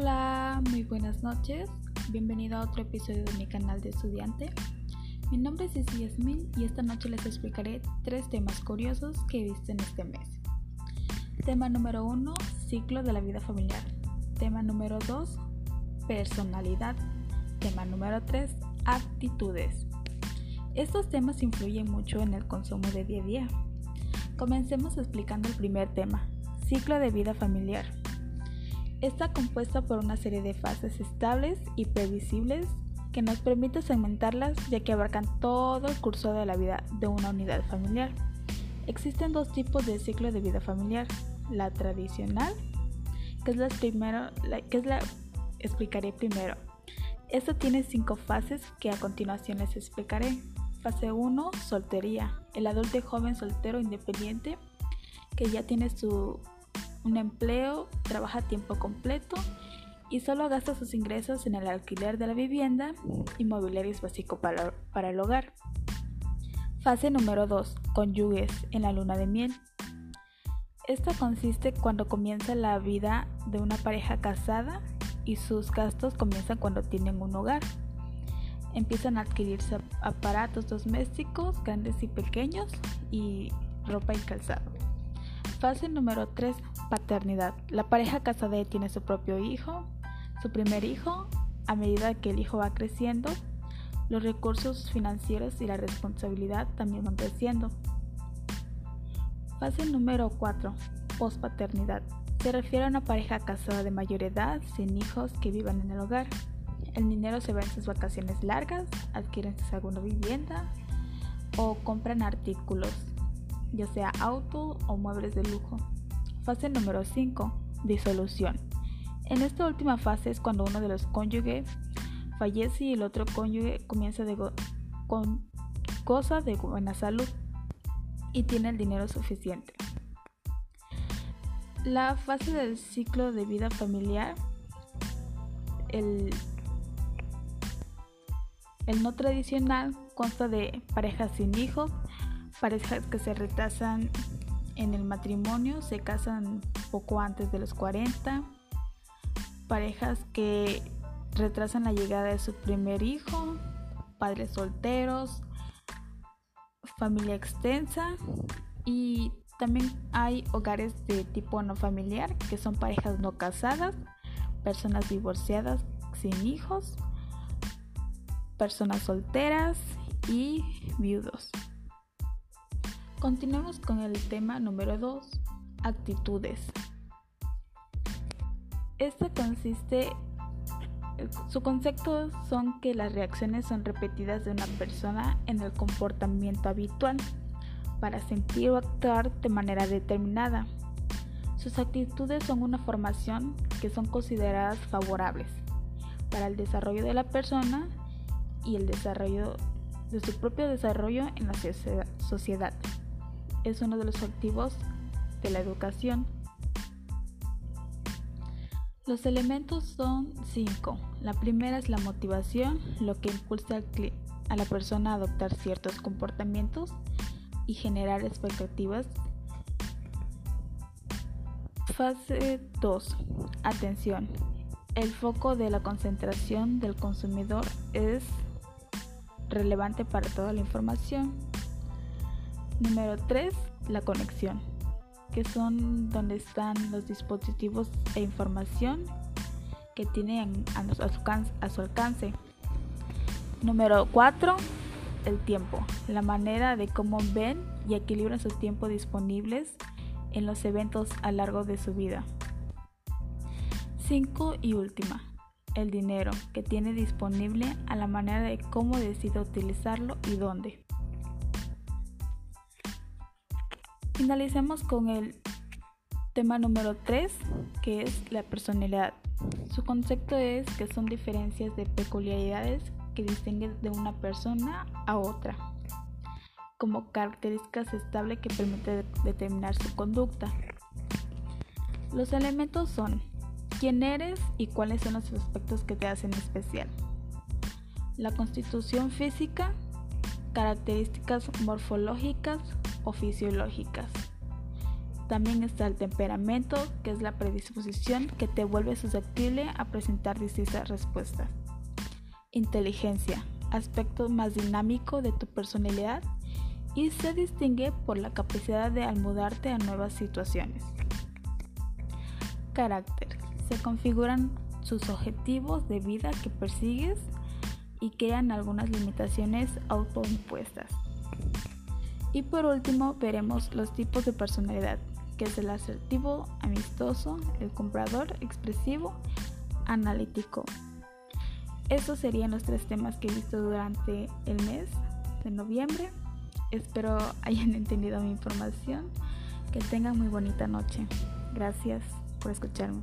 Hola, muy buenas noches. Bienvenido a otro episodio de mi canal de estudiante. Mi nombre es Ceci Yasmin y esta noche les explicaré tres temas curiosos que he visto en este mes. Tema número 1, ciclo de la vida familiar. Tema número 2, personalidad. Tema número 3, actitudes. Estos temas influyen mucho en el consumo de día a día. Comencemos explicando el primer tema, ciclo de vida familiar. Está compuesta por una serie de fases estables y previsibles que nos permite segmentarlas ya que abarcan todo el curso de la vida de una unidad familiar. Existen dos tipos de ciclo de vida familiar, la tradicional, que es la que explicaré primero. Esta tiene cinco fases que a continuación les explicaré. Fase 1, soltería. El adulto joven soltero independiente que ya tiene su un empleo, trabaja a tiempo completo y solo gasta sus ingresos en el alquiler de la vivienda y mobiliario básico para, para el hogar. Fase número 2. Cónyuges en la luna de miel. Esta consiste cuando comienza la vida de una pareja casada y sus gastos comienzan cuando tienen un hogar. Empiezan a adquirirse aparatos domésticos grandes y pequeños y ropa y calzado. Fase número 3. Paternidad. La pareja casada tiene su propio hijo, su primer hijo. A medida que el hijo va creciendo, los recursos financieros y la responsabilidad también van creciendo. Fase número 4. Postpaternidad. Se refiere a una pareja casada de mayor edad, sin hijos, que vivan en el hogar. El dinero se va en sus vacaciones largas, adquieren segunda vivienda o compran artículos ya sea auto o muebles de lujo. Fase número 5. Disolución. En esta última fase es cuando uno de los cónyuges fallece y el otro cónyuge comienza de con goza de buena salud y tiene el dinero suficiente. La fase del ciclo de vida familiar, el no tradicional, consta de parejas sin hijos, parejas que se retrasan en el matrimonio, se casan poco antes de los 40, parejas que retrasan la llegada de su primer hijo, padres solteros, familia extensa y también hay hogares de tipo no familiar que son parejas no casadas, personas divorciadas sin hijos, personas solteras y viudos. Continuemos con el tema número 2, actitudes. Este consiste, su concepto son que las reacciones son repetidas de una persona en el comportamiento habitual para sentir o actuar de manera determinada. Sus actitudes son una formación que son consideradas favorables para el desarrollo de la persona y el desarrollo de su propio desarrollo en la sociedad es uno de los activos de la educación. Los elementos son cinco. La primera es la motivación, lo que impulsa a la persona a adoptar ciertos comportamientos y generar expectativas. Fase 2. Atención. El foco de la concentración del consumidor es relevante para toda la información. Número 3. La conexión, que son donde están los dispositivos e información que tienen a su alcance. Número 4. El tiempo, la manera de cómo ven y equilibran sus tiempos disponibles en los eventos a largo de su vida. 5 y última, el dinero que tiene disponible a la manera de cómo decide utilizarlo y dónde. Finalicemos con el tema número 3, que es la personalidad. Su concepto es que son diferencias de peculiaridades que distinguen de una persona a otra, como características estables que permiten determinar su conducta. Los elementos son quién eres y cuáles son los aspectos que te hacen especial. La constitución física, características morfológicas, fisiológicas. También está el temperamento, que es la predisposición que te vuelve susceptible a presentar distintas respuestas. Inteligencia, aspecto más dinámico de tu personalidad y se distingue por la capacidad de almudarte a nuevas situaciones. Carácter, se configuran sus objetivos de vida que persigues y crean algunas limitaciones autoimpuestas. Y por último veremos los tipos de personalidad, que es el asertivo, amistoso, el comprador, expresivo, analítico. Estos serían los tres temas que he visto durante el mes de noviembre. Espero hayan entendido mi información. Que tengan muy bonita noche. Gracias por escucharme.